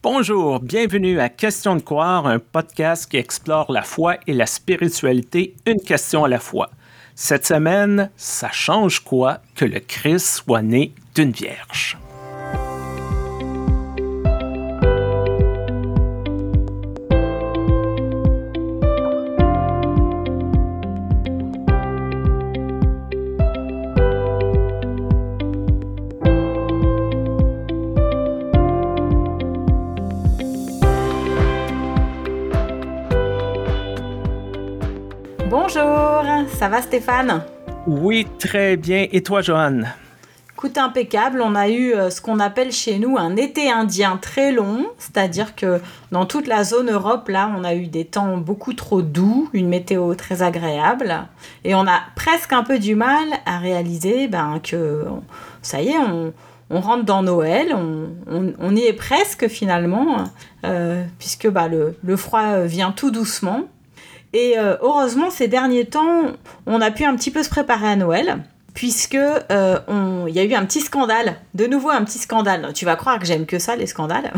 Bonjour, bienvenue à Question de croire, un podcast qui explore la foi et la spiritualité, une question à la fois. Cette semaine, ça change quoi que le Christ soit né d'une vierge? Ça va Stéphane? Oui, très bien. Et toi, Joanne Écoute, impeccable. On a eu euh, ce qu'on appelle chez nous un été indien très long, c'est-à-dire que dans toute la zone Europe, là, on a eu des temps beaucoup trop doux, une météo très agréable, et on a presque un peu du mal à réaliser ben, que ça y est, on, rentre dans Noël, on, y est presque finalement, euh, puisque bah, le, froid vient tout doucement. Et euh, heureusement, ces derniers temps, on a pu un petit peu se préparer à Noël puisque euh, il y a eu un petit scandale, de nouveau un petit scandale. Tu vas croire que j'aime que ça, les scandales.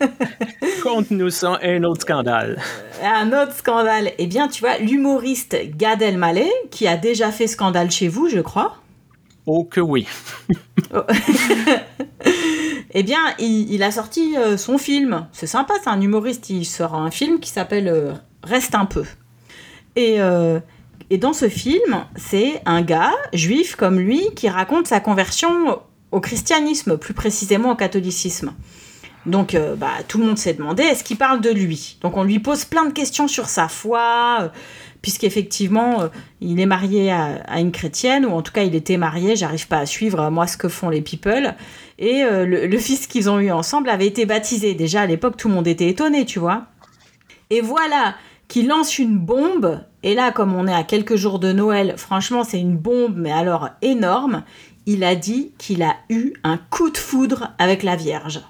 Conte-nous ça, un autre scandale. Euh, un autre scandale. Eh bien, tu vois, l'humoriste Gad Elmaleh, qui a déjà fait scandale chez vous, je crois. Oh que oui. Oh. eh bien, il, a sorti son film. C'est sympa, c'est un humoriste. Il sort un film qui s'appelle Reste un peu. Euh, et, dans ce film, c'est un gars, juif comme lui, qui raconte sa conversion au christianisme, plus précisément au catholicisme. Donc, euh, bah, tout le monde s'est demandé, est-ce qu'il parle de lui? Donc, on lui pose plein de questions sur sa foi, euh, puisqu'effectivement, il est marié à, une chrétienne, ou en tout cas, il était marié, j'arrive pas à suivre, moi, ce que font les people. Et le, fils qu'ils ont eu ensemble avait été baptisé. Déjà, à l'époque, tout le monde était étonné, tu vois. Et voilà, qui lance une bombe. Et là, comme on est à quelques jours de Noël, franchement, c'est une bombe, mais alors énorme. Il a dit qu'il a eu un coup de foudre avec la Vierge.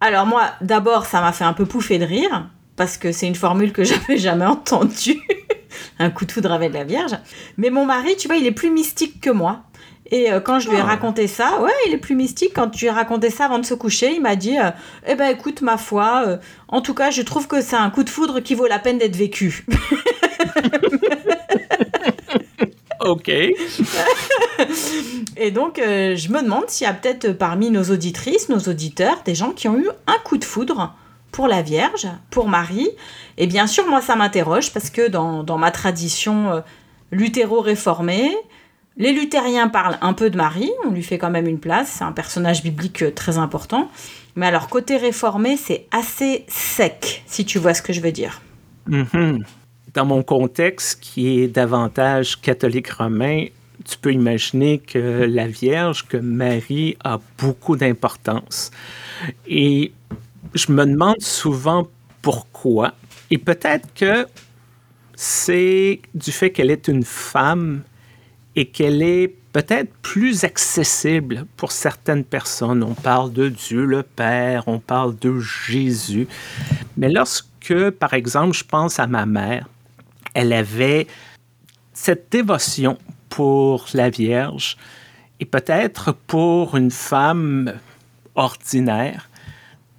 Alors moi, d'abord, ça m'a fait un peu pouffer de rire, parce que c'est une formule que j'avais jamais entendue. un coup de foudre avec la Vierge. Mais mon mari, tu vois, il est plus mystique que moi. Et euh, quand je lui ai ah. raconté ça, ouais, il est plus mystique. Quand tu lui ai raconté ça avant de se coucher, il m'a dit euh, Eh ben écoute, ma foi, euh, en tout cas, je trouve que c'est un coup de foudre qui vaut la peine d'être vécu. ok. Et donc, je me demande s'il y a peut-être parmi nos auditrices, nos auditeurs, des gens qui ont eu un coup de foudre pour la Vierge, pour Marie. Et bien sûr, moi, ça m'interroge parce que dans, dans ma tradition luthéro-réformée, les luthériens parlent un peu de Marie, on lui fait quand même une place, c'est un personnage biblique euh, très important. Mais alors, côté réformé, c'est assez sec, si tu vois ce que je veux dire. Mm-hmm. Dans mon contexte, qui est davantage catholique romain, tu peux imaginer que la Vierge, que Marie, a beaucoup d'importance. Et je me demande souvent pourquoi. Et peut-être que c'est du fait qu'elle est une femme et qu'elle est peut-être plus accessible pour certaines personnes. On parle de Dieu le Père, on parle de Jésus. Mais lorsque, par exemple, je pense à ma mère, elle avait cette dévotion pour la Vierge et peut-être pour une femme ordinaire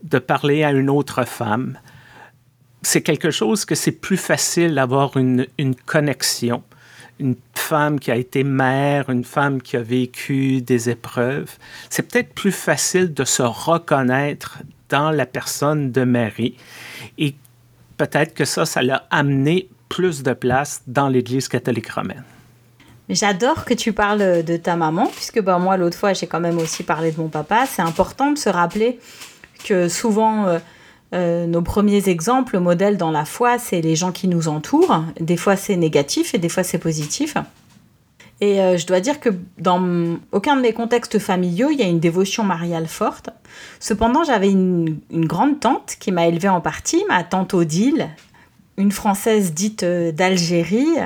de parler à une autre femme. C'est quelque chose que c'est plus facile d'avoir une, une connexion une femme qui a été mère, une femme qui a vécu des épreuves, c'est peut-être plus facile de se reconnaître dans la personne de Marie. Et peut-être que ça, ça l'a amené plus de place dans l'Église catholique romaine. J'adore que tu parles de ta maman, puisque ben, moi, l'autre fois, j'ai quand même aussi parlé de mon papa. C'est important de se rappeler que souvent, euh, euh, nos premiers exemples, modèles dans la foi, c'est les gens qui nous entourent. Des fois c'est négatif et des fois c'est positif. Et euh, je dois dire que dans aucun de mes contextes familiaux, il y a une dévotion mariale forte. Cependant, j'avais une, grande tante qui m'a élevée en partie, ma tante Odile, une Française dite euh, d'Algérie,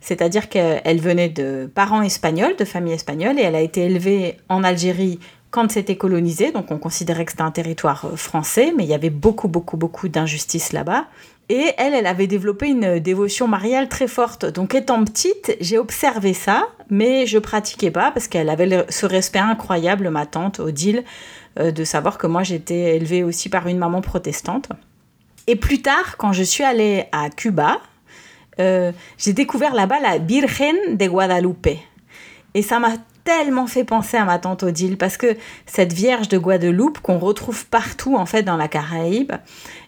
c'est-à-dire qu'elle venait de parents espagnols, de famille espagnole, et elle a été élevée en Algérie quand c'était colonisé, donc on considérait que c'était un territoire euh, français, mais il y avait beaucoup, beaucoup, beaucoup d'injustices là-bas. Et elle, elle avait développé une dévotion mariale très forte. Donc étant petite, j'ai observé ça, mais je pratiquais pas parce qu'elle avait ce respect incroyable, ma tante Odile, euh, de savoir que moi j'étais élevée aussi par une maman protestante. Et plus tard, quand je suis allée à Cuba, euh, j'ai découvert là-bas la Virgen de Guadalupe. Et ça m'a tellement fait penser à ma tante Odile parce que cette Vierge de Guadeloupe qu'on retrouve partout en fait dans la Caraïbe,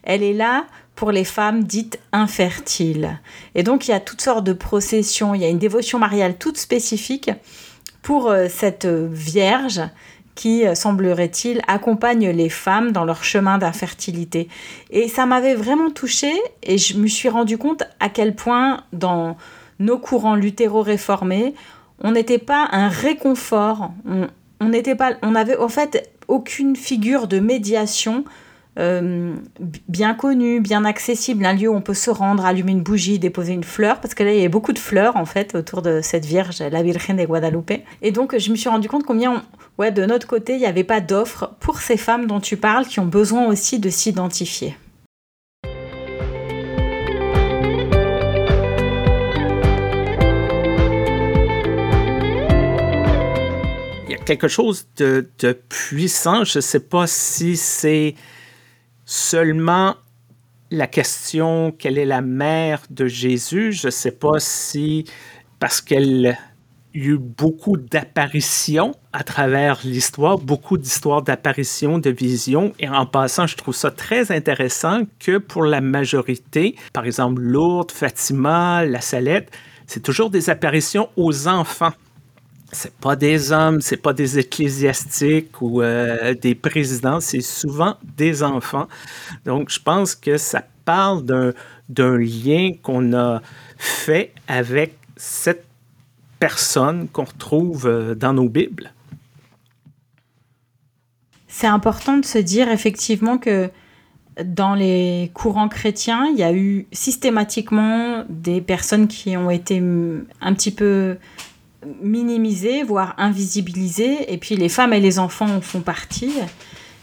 elle est là pour les femmes dites infertiles. Et donc il y a toutes sortes de processions, il y a une dévotion mariale toute spécifique pour euh, cette Vierge qui, euh, semblerait-il, accompagne les femmes dans leur chemin d'infertilité. Et ça m'avait vraiment touchée et je me suis rendu compte à quel point dans nos courants luthéro-réformés, on n'était pas un réconfort, on n'était avait en fait aucune figure de médiation euh, bien connue, bien accessible, un lieu où on peut se rendre, allumer une bougie, déposer une fleur, parce que là il y a beaucoup de fleurs en fait autour de cette Vierge, la Virgen de Guadalupe. Et donc je me suis rendu compte combien, de notre côté, il n'y avait pas d'offre pour ces femmes dont tu parles qui ont besoin aussi de s'identifier. Quelque chose de, puissant. Je ne sais pas si c'est seulement la question quelle est la mère de Jésus. Je ne sais pas si parce qu'elle a eu beaucoup d'apparitions à travers l'histoire, beaucoup d'histoires d'apparitions, de visions. Et en passant, je trouve ça très intéressant que pour la majorité, par exemple Lourdes, Fatima, la Salette, c'est toujours des apparitions aux enfants c'est pas des hommes, c'est pas des ecclésiastiques ou euh, des présidents, c'est souvent des enfants. Donc, je pense que ça parle d'un lien qu'on a fait avec cette personne qu'on retrouve euh, dans nos Bibles. C'est important de se dire effectivement que dans les courants chrétiens, il y a eu systématiquement des personnes qui ont été un petit peu minimisé, voire invisibilisé, et puis les femmes et les enfants en font partie.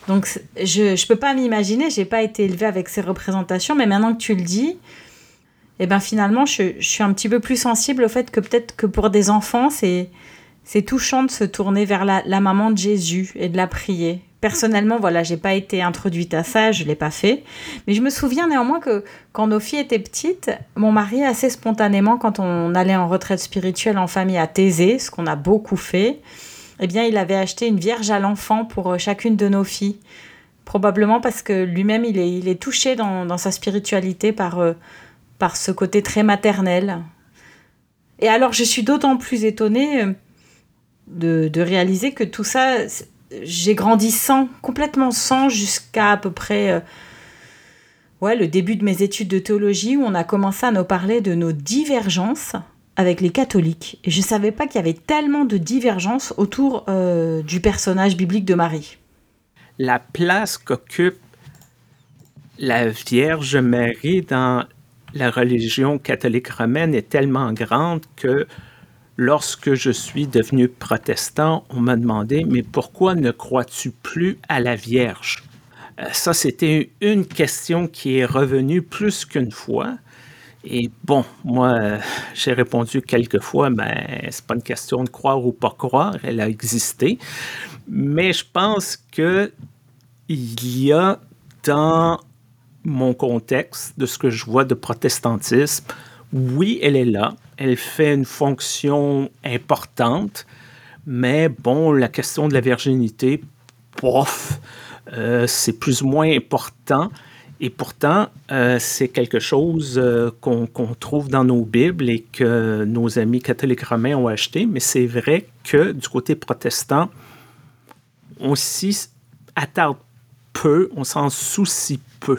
Donc je ne peux pas m'imaginer, j'ai pas été élevée avec ces représentations, mais maintenant que tu le dis, eh ben finalement je, je, suis un petit peu plus sensible au fait que peut-être que pour des enfants, c'est c'est touchant de se tourner vers la, maman de Jésus et de la prier. Personnellement, voilà, j'ai pas été introduite à ça, je l'ai pas fait. Mais je me souviens néanmoins que quand nos filles étaient petites, mon mari, assez spontanément, quand on allait en retraite spirituelle en famille à Thésée, ce qu'on a beaucoup fait, eh bien, il avait acheté une vierge à l'enfant pour euh, chacune de nos filles. Probablement parce que lui-même, il est, il est touché dans, dans sa spiritualité par, euh, par ce côté très maternel. Et alors, je suis d'autant plus étonnée euh, de, de réaliser que tout ça, j'ai grandi sans, complètement sans, jusqu'à à peu près euh, ouais, le début de mes études de théologie, où on a commencé à nous parler de nos divergences avec les catholiques. Et je ne savais pas qu'il y avait tellement de divergences autour euh, du personnage biblique de Marie. La place qu'occupe la Vierge Marie dans la religion catholique romaine est tellement grande que lorsque je suis devenu protestant, on m'a demandé, mais pourquoi ne crois-tu plus à la Vierge? Euh, ça, c'était une question qui est revenue plus qu'une fois. Et bon, moi, j'ai répondu quelques fois, mais c'est pas une question de croire ou pas croire, elle a existé. Mais je pense que il y a dans mon contexte de ce que je vois de protestantisme, oui, elle est là, elle fait une fonction importante, mais bon, la question de la virginité, pof, euh, c'est plus ou moins important. Et pourtant, euh, c'est quelque chose euh, qu'on trouve dans nos Bibles et que nos amis catholiques romains ont acheté, mais c'est vrai que du côté protestant, on s'y attarde peu, on s'en soucie peu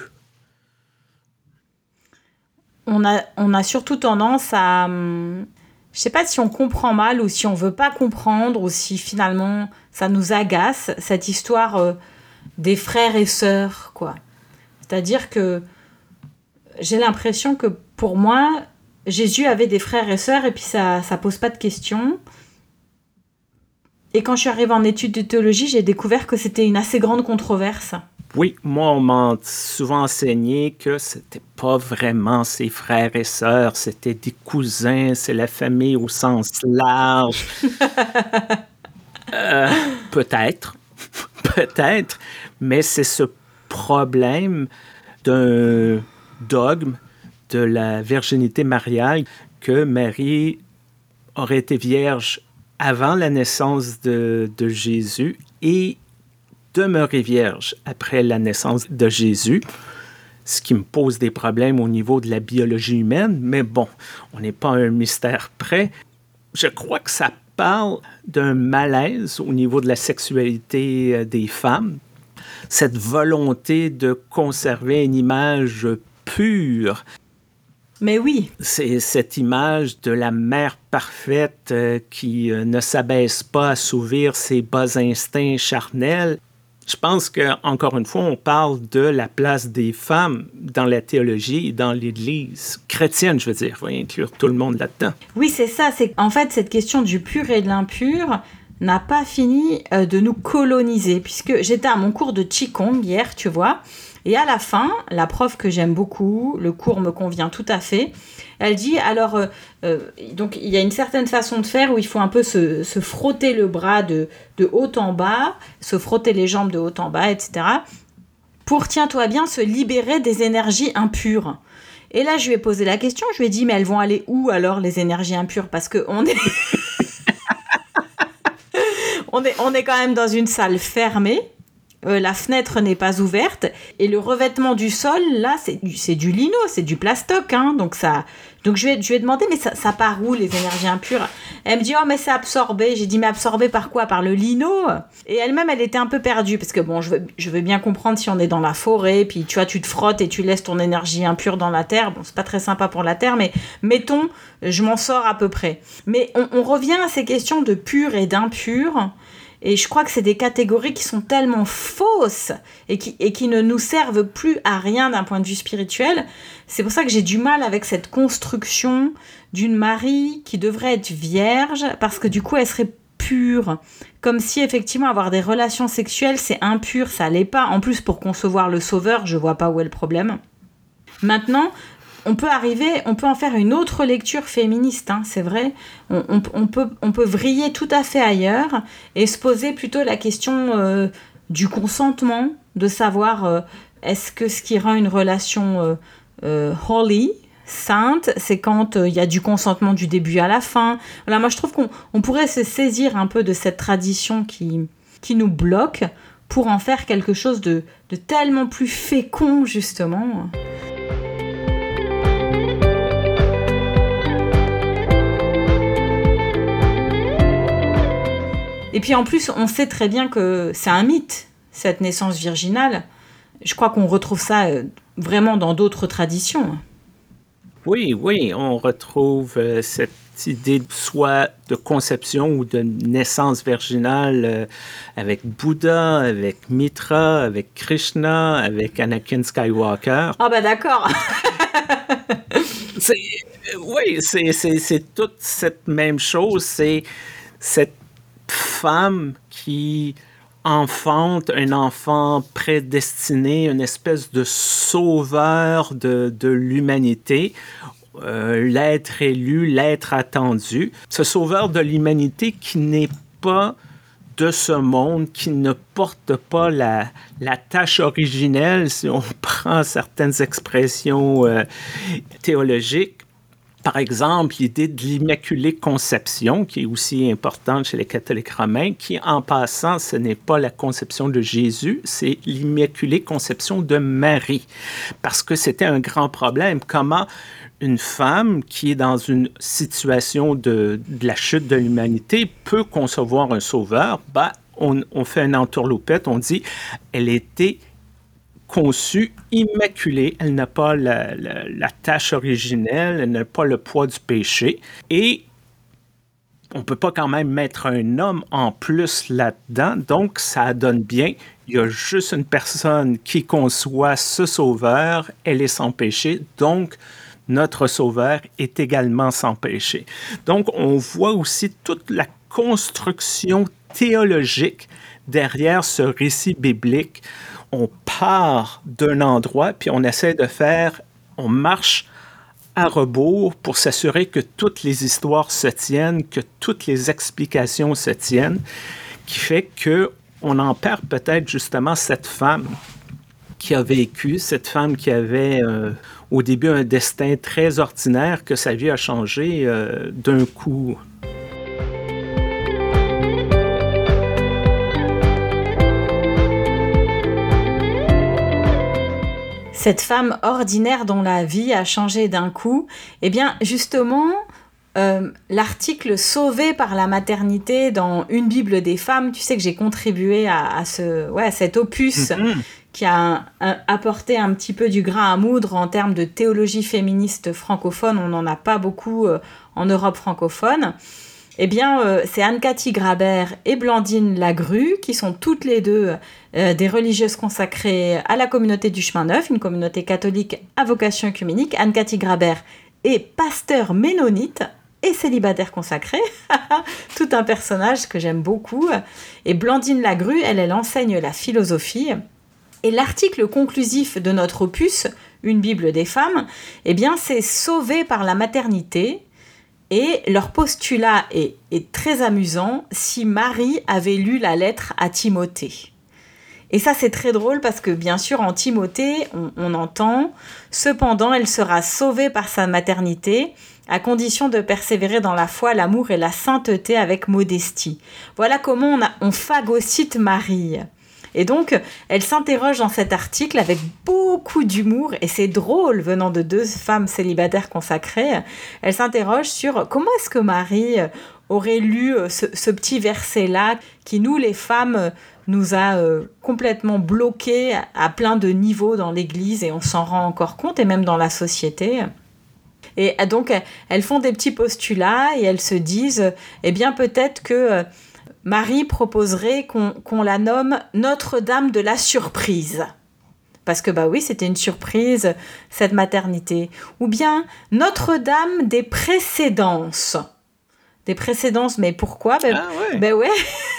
on a, on a surtout tendance à... Hum, je sais pas si on comprend mal ou si on veut pas comprendre ou si finalement ça nous agace, cette histoire euh, des frères et sœurs, quoi. C'est-à-dire que j'ai l'impression que pour moi, Jésus avait des frères et sœurs et puis ça ça pose pas de questions. Et quand je suis arrivée en études de théologie, j'ai découvert que c'était une assez grande controverse. Oui, moi, on m'a souvent enseigné que c'était pas vraiment ses frères et sœurs, c'était des cousins, c'est la famille au sens large. Euh, peut-être, peut-être, mais c'est ce problème d'un dogme de la virginité mariale que Marie aurait été vierge avant la naissance de, de Jésus et demeurer vierge après la naissance de Jésus, ce qui me pose des problèmes au niveau de la biologie humaine, mais bon, on n'est pas un mystère près. Je crois que ça parle d'un malaise au niveau de la sexualité euh, des femmes, cette volonté de conserver une image pure. Mais oui. C'est cette image de la mère parfaite euh, qui euh, ne s'abaisse pas à s'ouvrir ses bas instincts charnels je pense qu'encore une fois, on parle de la place des femmes dans la théologie et dans l'Église chrétienne, je veux dire. Il faut inclure tout le monde là-dedans. Oui, c'est ça. C'est En fait, cette question du pur et de l'impur n'a pas fini euh, de nous coloniser, puisque j'étais à mon cours de Qigong hier, tu vois, et à la fin, la prof que j'aime beaucoup, le cours me convient tout à fait, elle dit alors, euh, euh, donc il y a une certaine façon de faire où il faut un peu se, frotter le bras de, haut en bas, se frotter les jambes de haut en bas, etc. Pour, tiens-toi bien, se libérer des énergies impures. Et là, je lui ai posé la question, je lui ai dit, mais elles vont aller où alors les énergies impures? Parce que on est... on, est, on est quand même dans une salle fermée euh, la fenêtre n'est pas ouverte et le revêtement du sol là c'est du, du lino, c'est du plastoc hein, donc ça donc je vais je vais demander mais ça, ça part où les énergies impures? Elle me dit oh mais c'est absorbé, j'ai dit mais absorbé par quoi? Par le lino. Et elle-même elle était un peu perdue parce que bon je veux, je veux bien comprendre si on est dans la forêt puis tu vois tu te frottes et tu laisses ton énergie impure dans la terre, bon c'est pas très sympa pour la terre mais mettons je m'en sors à peu près. Mais on, on revient à ces questions de pur et d'impur et je crois que c'est des catégories qui sont tellement fausses et qui, et qui ne nous servent plus à rien d'un point de vue spirituel. C'est pour ça que j'ai du mal avec cette construction d'une Marie qui devrait être vierge parce que du coup elle serait pure. Comme si effectivement avoir des relations sexuelles c'est impur, ça l'est pas. En plus pour concevoir le sauveur, je vois pas où est le problème. Maintenant, on peut arriver, on peut en faire une autre lecture féministe, hein, c'est vrai. On, peut, on peut vriller tout à fait ailleurs et se poser plutôt la question euh, du consentement, de savoir euh, est-ce que ce qui rend une relation euh, holy, sainte, c'est quand il y a du consentement du début à la fin. Voilà, moi je trouve qu'on pourrait se saisir un peu de cette tradition qui, qui nous bloque pour en faire quelque chose de, de tellement plus fécond justement. Et puis en plus, on sait très bien que c'est un mythe, cette naissance virginale. Je crois qu'on retrouve ça euh, vraiment dans d'autres traditions. Oui, oui, on retrouve euh, cette idée soit de conception ou de naissance virginale euh, avec Bouddha, avec Mitra, avec Krishna, avec Anakin Skywalker. Ah ben d'accord. oui, c'est toute cette même chose. C'est cette femme qui enfante un enfant prédestiné, une espèce de sauveur de, l'humanité, euh, l'être élu, l'être attendu. Ce sauveur de l'humanité qui n'est pas de ce monde, qui ne porte pas la, la tâche originelle, si on prend certaines expressions euh, théologiques, par exemple, l'idée de l'Immaculée Conception, qui est aussi importante chez les catholiques romains, qui, en passant, ce n'est pas la conception de Jésus, c'est l'Immaculée Conception de Marie. Parce que c'était un grand problème. Comment une femme qui est dans une situation de, la chute de l'humanité peut concevoir un sauveur? Ben, on, fait un entourloupette, on dit, elle était conçue immaculée. Elle n'a pas la, tâche originelle, elle n'a pas le poids du péché. Et on ne peut pas quand même mettre un homme en plus là-dedans. Donc, ça donne bien. Il y a juste une personne qui conçoit ce sauveur. Elle est sans péché. Donc, notre sauveur est également sans péché. Donc, on voit aussi toute la construction théologique derrière ce récit biblique on part d'un endroit, puis on essaie de faire, on marche à rebours pour s'assurer que toutes les histoires se tiennent, que toutes les explications se tiennent, qui fait que on en perd peut-être justement cette femme qui a vécu, cette femme qui avait euh, au début un destin très ordinaire, que sa vie a changé euh, d'un coup. Cette femme ordinaire dont la vie a changé d'un coup, eh bien justement, euh, l'article Sauvé par la maternité dans Une Bible des femmes, tu sais que j'ai contribué à, ce, ouais, cet opus mm-hmm. qui a apporté un petit peu du grain à moudre en termes de théologie féministe francophone. On n'en a pas beaucoup euh, en Europe francophone. Eh bien, euh, c'est Anne-Cathy Grabert et Blandine Lagrue, qui sont toutes les deux des religieuses consacrées à la communauté du chemin neuf, une communauté catholique à vocation œcuménique. Anne-Cathy Grabert est pasteur ménonite et célibataire consacré, tout un personnage que j'aime beaucoup. Et Blandine Lagrue, elle, elle enseigne la philosophie. Et l'article conclusif de notre opus, Une Bible des femmes, eh bien, c'est sauvé par la maternité. Et leur postulat est, très amusant si Marie avait lu la lettre à Timothée. Et ça, c'est très drôle parce que, bien sûr, en Timothée, on, entend Cependant, elle sera sauvée par sa maternité à condition de persévérer dans la foi, l'amour et la sainteté avec modestie. Voilà comment on, a, on phagocyte Marie. Et donc, elle s'interroge dans cet article avec beaucoup d'humour, et c'est drôle venant de deux femmes célibataires consacrées. Elle s'interroge sur comment est-ce que Marie aurait lu euh, ce, petit verset-là qui, nous les femmes, nous a euh, complètement bloqués à plein de niveaux dans l'Église, et on s'en rend encore compte, et même dans la société. Et euh, donc, elles font des petits postulats et elles se disent, eh bien, peut-être que euh, Marie proposerait qu'on la nomme Notre-Dame de la surprise. Parce que, bah oui, c'était une surprise, cette maternité. Ou bien Notre-Dame des précédences. Des précédences, mais pourquoi? Ben, ah ouais. Ben ouais,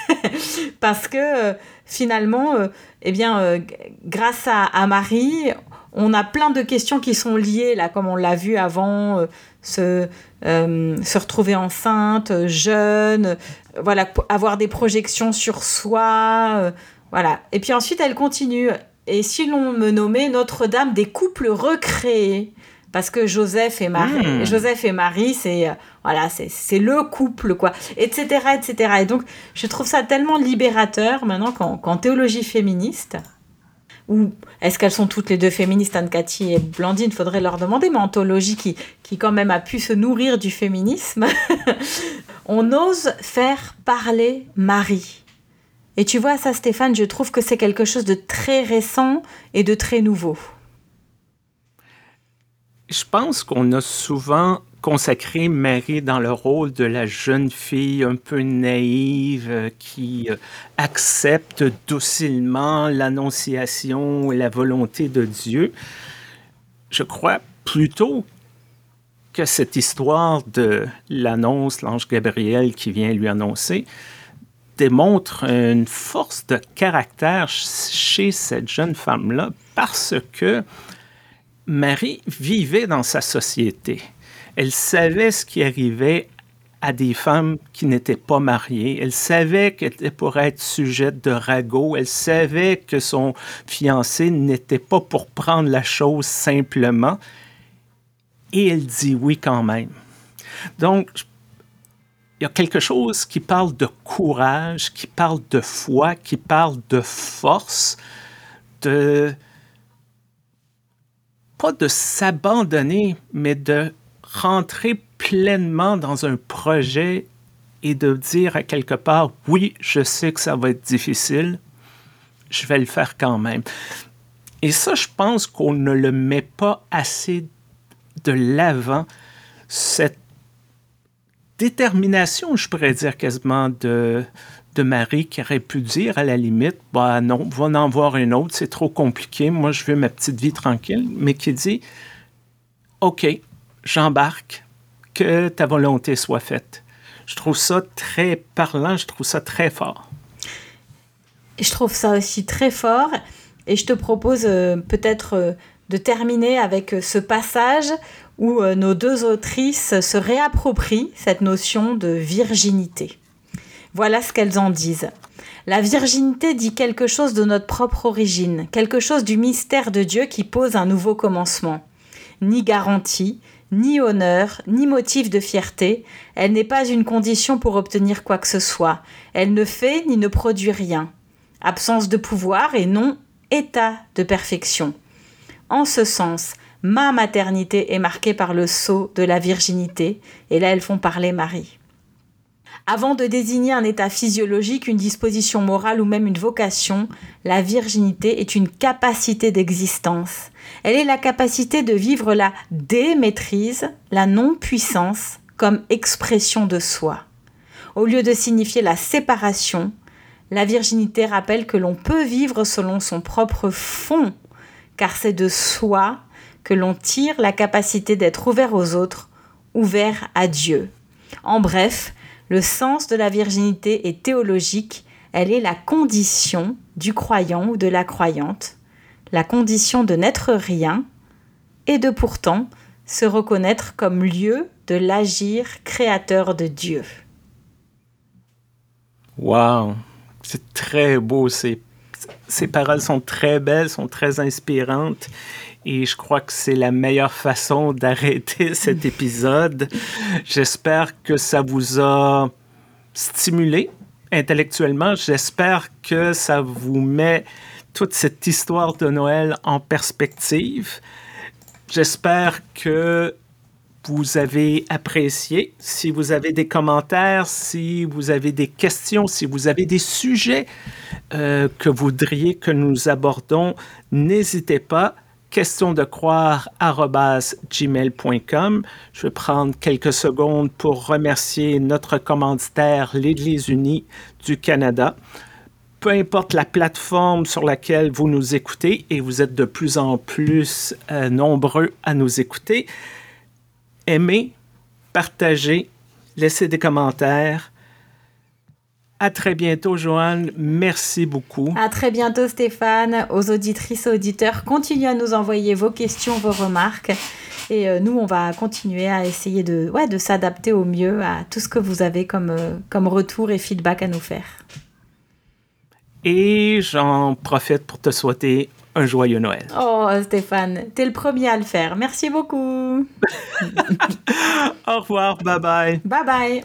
parce que euh, finalement, eh bien, grâce à, Marie, on a plein de questions qui sont liées, là, comme on l'a vu avant, euh, se, euh, se, retrouver enceinte, jeune, voilà, avoir des projections sur soi, euh, voilà. Et puis ensuite, elle continue. Et si l'on me nommait Notre-Dame des couples recréés, parce que Joseph et Marie, hmm. Joseph et Marie, c'est voilà, c'est le couple, quoi, etc., etc. Et donc, je trouve ça tellement libérateur maintenant qu'en théologie féministe, ou est-ce qu'elles sont toutes les deux féministes, Anne-Cathy et Blandine Faudrait leur demander, mais anthologie qui, qui quand même a pu se nourrir du féminisme, on ose faire parler Marie. Et tu vois, ça, Stéphane, je trouve que c'est quelque chose de très récent et de très nouveau. Je pense qu'on a souvent consacrer Marie dans le rôle de la jeune fille un peu naïve euh, qui euh, accepte docilement l'annonciation et la volonté de Dieu. Je crois plutôt que cette histoire de l'annonce, l'ange Gabriel qui vient lui annoncer, démontre une force de caractère chez cette jeune femme-là parce que Marie vivait dans sa société elle savait ce qui arrivait à des femmes qui n'étaient pas mariées. Elle savait qu'elle pourrait être sujette de ragot. Elle savait que son fiancé n'était pas pour prendre la chose simplement. Et elle dit oui quand même. Donc, il y a quelque chose qui parle de courage, qui parle de foi, qui parle de force, de pas de s'abandonner, mais de rentrer pleinement dans un projet et de dire à quelque part, oui, je sais que ça va être difficile, je vais le faire quand même. Et ça, je pense qu'on ne le met pas assez de l'avant, cette détermination, je pourrais dire quasiment, de, de Marie qui aurait pu dire à la limite, bah non, va en voir une autre, c'est trop compliqué, moi je veux ma petite vie tranquille, mais qui dit, OK, j'embarque, que ta volonté soit faite. Je trouve ça très parlant, je trouve ça très fort. Je trouve ça aussi très fort. Et je te propose euh, peut-être euh, de terminer avec ce passage où nos deux autrices se réapproprient cette notion de virginité. Voilà ce qu'elles en disent. La virginité dit quelque chose de notre propre origine, quelque chose du mystère de Dieu qui pose un nouveau commencement. Ni garantie, ni honneur, ni motif de fierté, elle n'est pas une condition pour obtenir quoi que ce soit, elle ne fait ni ne produit rien. Absence de pouvoir et non état de perfection. En ce sens, ma maternité est marquée par le sceau de la virginité, et là elles font parler Marie. Avant de désigner un état physiologique, une disposition morale ou même une vocation, la virginité est une capacité d'existence. Elle est la capacité de vivre la démaîtrise, la non-puissance, comme expression de soi. Au lieu de signifier la séparation, la virginité rappelle que l'on peut vivre selon son propre fond, car c'est de soi que l'on tire la capacité d'être ouvert aux autres, ouvert à Dieu. En bref, le sens de la virginité est théologique, elle est la condition du croyant ou de la croyante, la condition de n'être rien et de pourtant se reconnaître comme lieu de l'agir créateur de Dieu. Wow, c'est très beau, ces, ces paroles sont très belles, sont très inspirantes et je crois que c'est la meilleure façon d'arrêter cet épisode. J'espère que ça vous a stimulé intellectuellement. J'espère que ça vous met toute cette histoire de Noël en perspective. J'espère que vous avez apprécié. Si vous avez des commentaires, si vous avez des questions, si vous avez des sujets euh, que vous voudriez que nous abordons, n'hésitez pas question de croire gmail.com. Je vais prendre quelques secondes pour remercier notre commanditaire, l'Église unie du Canada. Peu importe la plateforme sur laquelle vous nous écoutez, et vous êtes de plus en plus euh, nombreux à nous écouter, aimez, partagez, laissez des commentaires. À très bientôt, Joanne. Merci beaucoup. À très bientôt, Stéphane. Aux auditrices et auditeurs, continuez à nous envoyer vos questions, vos remarques. Et euh, nous, on va continuer à essayer de, ouais, de s'adapter au mieux à tout ce que vous avez comme, euh, comme retour et feedback à nous faire. Et j'en profite pour te souhaiter un joyeux Noël. Oh, Stéphane, t'es le premier à le faire. Merci beaucoup. Au revoir. Bye bye. Bye bye.